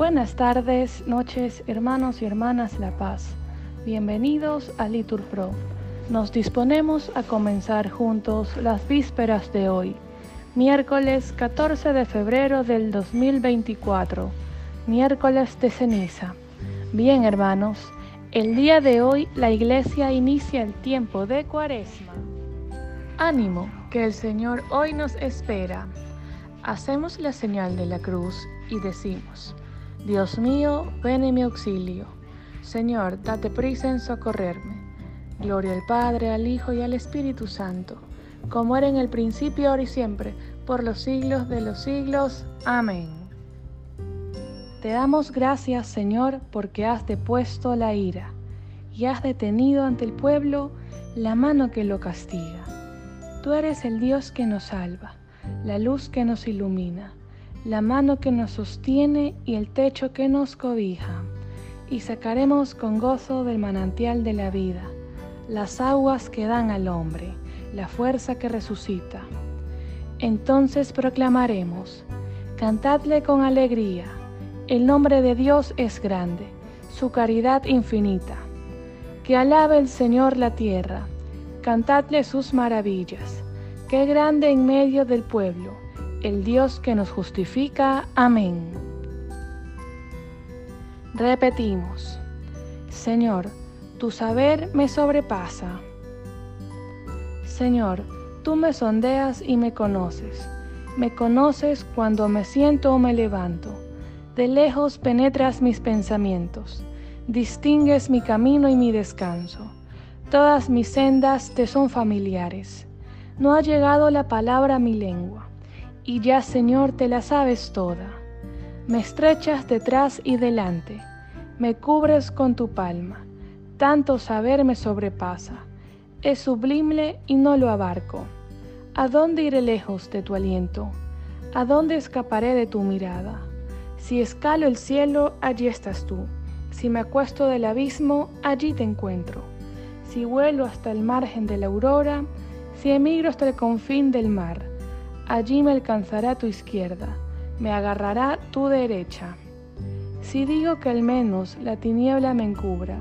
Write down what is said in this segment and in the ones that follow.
Buenas tardes, noches, hermanos y hermanas La Paz. Bienvenidos a Litur Pro. Nos disponemos a comenzar juntos las vísperas de hoy, miércoles 14 de febrero del 2024, miércoles de ceniza. Bien, hermanos, el día de hoy la iglesia inicia el tiempo de cuaresma. Ánimo, que el Señor hoy nos espera. Hacemos la señal de la cruz y decimos, Dios mío, ven en mi auxilio. Señor, date prisa en socorrerme. Gloria al Padre, al Hijo y al Espíritu Santo, como era en el principio, ahora y siempre, por los siglos de los siglos. Amén. Te damos gracias, Señor, porque has depuesto la ira y has detenido ante el pueblo la mano que lo castiga. Tú eres el Dios que nos salva, la luz que nos ilumina la mano que nos sostiene y el techo que nos cobija, y sacaremos con gozo del manantial de la vida, las aguas que dan al hombre, la fuerza que resucita. Entonces proclamaremos, cantadle con alegría, el nombre de Dios es grande, su caridad infinita. Que alabe el Señor la tierra, cantadle sus maravillas, qué grande en medio del pueblo el Dios que nos justifica. Amén. Repetimos, Señor, tu saber me sobrepasa. Señor, tú me sondeas y me conoces. Me conoces cuando me siento o me levanto. De lejos penetras mis pensamientos. Distingues mi camino y mi descanso. Todas mis sendas te son familiares. No ha llegado la palabra a mi lengua y ya Señor te la sabes toda. Me estrechas detrás y delante, me cubres con tu palma, tanto saber me sobrepasa, es sublime y no lo abarco. ¿A dónde iré lejos de tu aliento? ¿A dónde escaparé de tu mirada? Si escalo el cielo, allí estás tú. Si me acuesto del abismo, allí te encuentro. Si vuelo hasta el margen de la aurora, si emigro hasta el confín del mar, allí me alcanzará tu izquierda, me agarrará tu derecha. Si digo que al menos la tiniebla me encubra,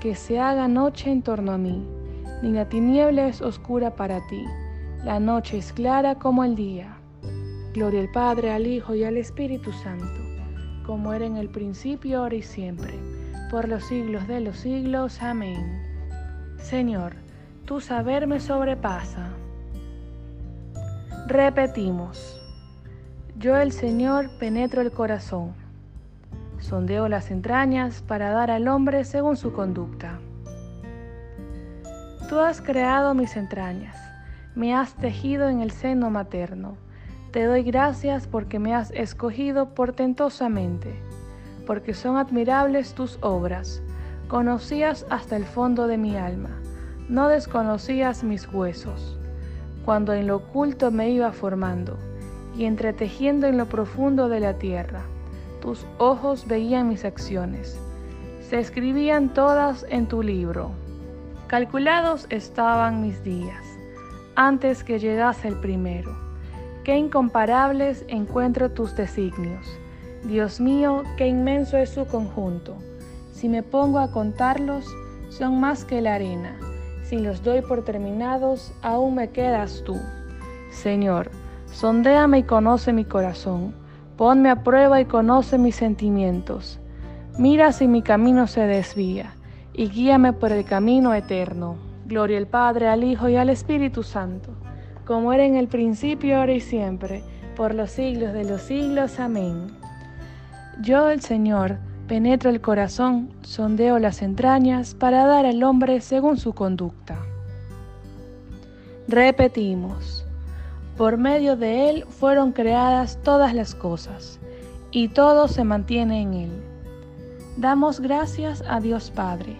que se haga noche en torno a mí, ni la tiniebla es oscura para ti, la noche es clara como el día. Gloria al Padre, al Hijo y al Espíritu Santo, como era en el principio, ahora y siempre, por los siglos de los siglos. Amén. Señor, tu saber me sobrepasa Repetimos. Yo el Señor penetro el corazón, sondeo las entrañas para dar al hombre según su conducta. Tú has creado mis entrañas, me has tejido en el seno materno. Te doy gracias porque me has escogido portentosamente, porque son admirables tus obras. Conocías hasta el fondo de mi alma, no desconocías mis huesos cuando en lo oculto me iba formando y entretejiendo en lo profundo de la tierra. Tus ojos veían mis acciones, se escribían todas en tu libro. Calculados estaban mis días, antes que llegase el primero. Qué incomparables encuentro tus designios. Dios mío, qué inmenso es su conjunto. Si me pongo a contarlos, son más que la arena si los doy por terminados, aún me quedas tú. Señor, sondéame y conoce mi corazón, ponme a prueba y conoce mis sentimientos. Mira si mi camino se desvía, y guíame por el camino eterno. Gloria al Padre, al Hijo y al Espíritu Santo, como era en el principio, ahora y siempre, por los siglos de los siglos. Amén. Yo, el Señor, Penetro el corazón, sondeo las entrañas para dar al hombre según su conducta. Repetimos, por medio de él fueron creadas todas las cosas, y todo se mantiene en él. Damos gracias a Dios Padre,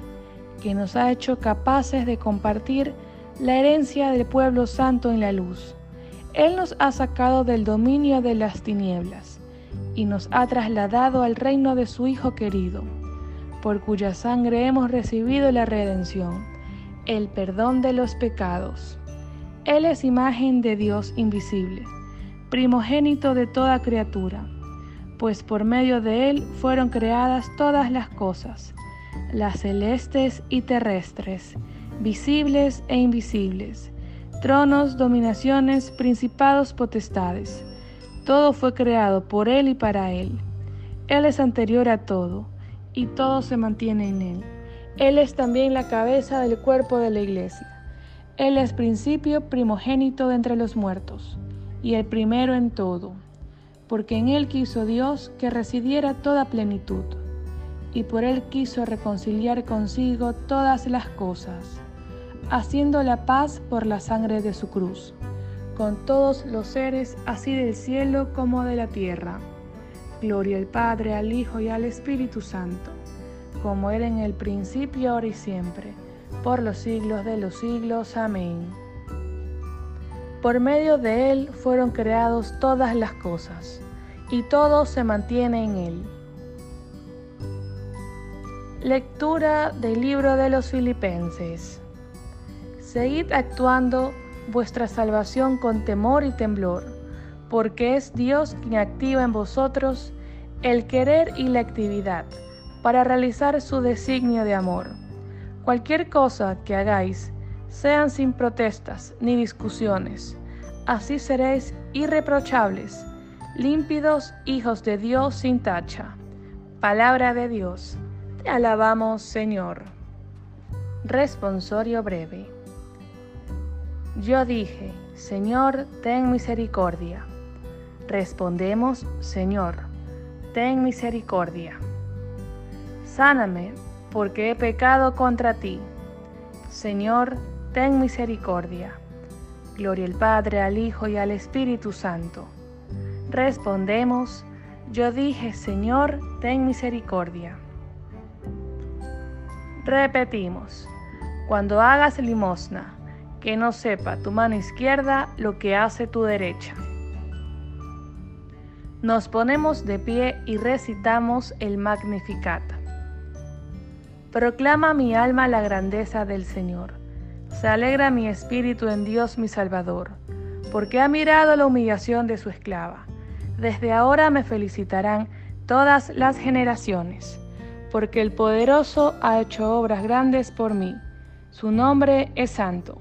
que nos ha hecho capaces de compartir la herencia del pueblo santo en la luz. Él nos ha sacado del dominio de las tinieblas y nos ha trasladado al reino de su Hijo querido, por cuya sangre hemos recibido la redención, el perdón de los pecados. Él es imagen de Dios invisible, primogénito de toda criatura, pues por medio de Él fueron creadas todas las cosas, las celestes y terrestres, visibles e invisibles, tronos, dominaciones, principados, potestades. Todo fue creado por Él y para Él. Él es anterior a todo, y todo se mantiene en Él. Él es también la cabeza del cuerpo de la iglesia. Él es principio primogénito de entre los muertos, y el primero en todo porque en él quiso Dios que residiera toda plenitud, y por él quiso reconciliar consigo todas las cosas, haciendo la paz por la sangre de su cruz, con todos los seres así del cielo como de la tierra. Gloria al Padre, al Hijo y al Espíritu Santo, como era en el principio, ahora y siempre, por los siglos de los siglos. Amén. Por medio de Él fueron creados todas las cosas, y todo se mantiene en Él. Lectura del libro de los Filipenses. Seguid actuando vuestra salvación con temor y temblor, porque es Dios quien activa en vosotros el querer y la actividad para realizar su designio de amor. Cualquier cosa que hagáis, sean sin protestas ni discusiones. Así seréis irreprochables, límpidos hijos de Dios sin tacha. Palabra de Dios. Te alabamos, Señor. Responsorio breve. Yo dije, Señor, ten misericordia. Respondemos, Señor, ten misericordia. Sáname, porque he pecado contra ti. Señor, ten misericordia. Gloria al Padre, al Hijo y al Espíritu Santo. Respondemos, yo dije, Señor, ten misericordia. Repetimos, cuando hagas limosna, que no sepa tu mano izquierda lo que hace tu derecha. Nos ponemos de pie y recitamos el Magnificat. Proclama mi alma la grandeza del Señor se alegra mi espíritu en Dios mi Salvador, porque ha mirado la humillación de su esclava. Desde ahora me felicitarán todas las generaciones, porque el poderoso ha hecho obras grandes por mí. Su nombre es santo,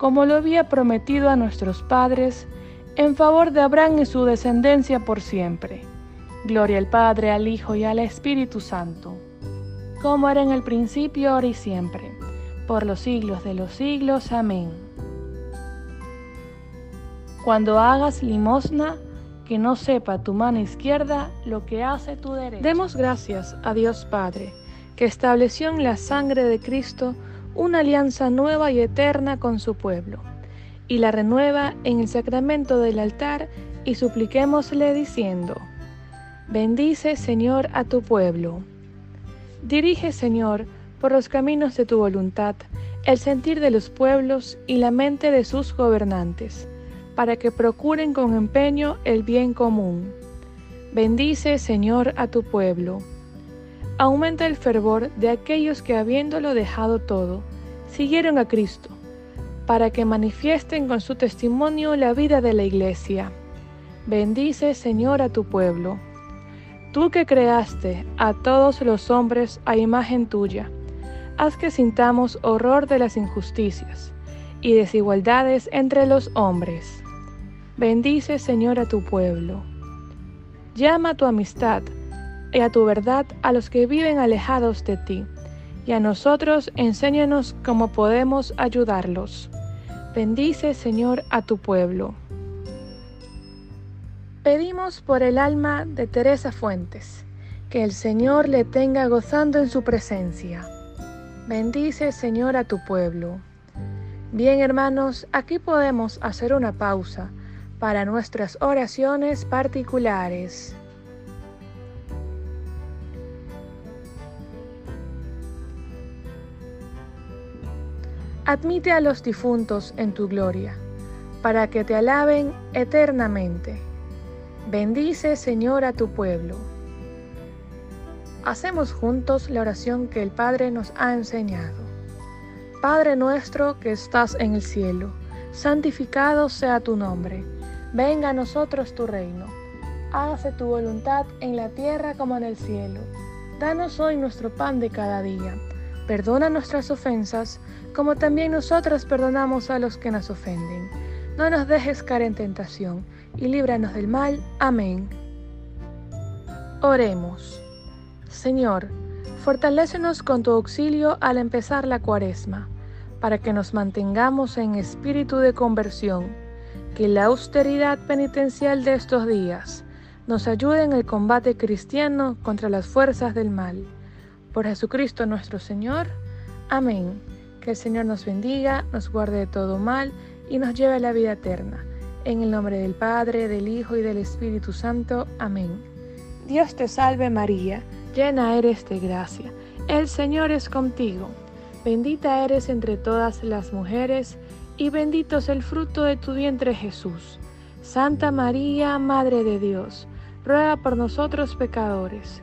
como lo había prometido a nuestros padres, en favor de Abraham y su descendencia por siempre. Gloria al Padre, al Hijo y al Espíritu Santo, como era en el principio, ahora y siempre, por los siglos de los siglos. Amén. Cuando hagas limosna, que no sepa tu mano izquierda lo que hace tu derecha. Demos gracias a Dios Padre, que estableció en la sangre de Cristo una alianza nueva y eterna con su pueblo, y la renueva en el sacramento del altar, y supliquémosle diciendo, Bendice, Señor, a tu pueblo. Dirige, Señor, por los caminos de tu voluntad, el sentir de los pueblos y la mente de sus gobernantes para que procuren con empeño el bien común. Bendice, Señor, a tu pueblo. Aumenta el fervor de aquellos que habiéndolo dejado todo, siguieron a Cristo, para que manifiesten con su testimonio la vida de la Iglesia. Bendice, Señor, a tu pueblo. Tú que creaste a todos los hombres a imagen tuya, haz que sintamos horror de las injusticias y desigualdades entre los hombres Bendice, Señor, a tu pueblo. Llama a tu amistad y a tu verdad a los que viven alejados de ti, y a nosotros enséñanos cómo podemos ayudarlos. Bendice, Señor, a tu pueblo. Pedimos por el alma de Teresa Fuentes, que el Señor le tenga gozando en su presencia. Bendice, Señor, a tu pueblo. Bien, hermanos, aquí podemos hacer una pausa para nuestras oraciones particulares. Admite a los difuntos en tu gloria, para que te alaben eternamente. Bendice, Señor, a tu pueblo. Hacemos juntos la oración que el Padre nos ha enseñado. Padre nuestro que estás en el cielo, santificado sea tu nombre. Venga a nosotros tu reino. Hágase tu voluntad en la tierra como en el cielo. Danos hoy nuestro pan de cada día. Perdona nuestras ofensas, como también nosotros perdonamos a los que nos ofenden. No nos dejes caer en tentación, y líbranos del mal. Amén. Oremos. Señor, fortalécenos con tu auxilio al empezar la cuaresma, para que nos mantengamos en espíritu de conversión, que la austeridad penitencial de estos días nos ayude en el combate cristiano contra las fuerzas del mal. Por Jesucristo nuestro Señor. Amén. Que el Señor nos bendiga, nos guarde de todo mal y nos lleve a la vida eterna. En el nombre del Padre, del Hijo y del Espíritu Santo. Amén. Dios te salve María llena eres de gracia. El Señor es contigo. Bendita eres entre todas las mujeres, y bendito es el fruto de tu vientre Jesús. Santa María, Madre de Dios, ruega por nosotros pecadores,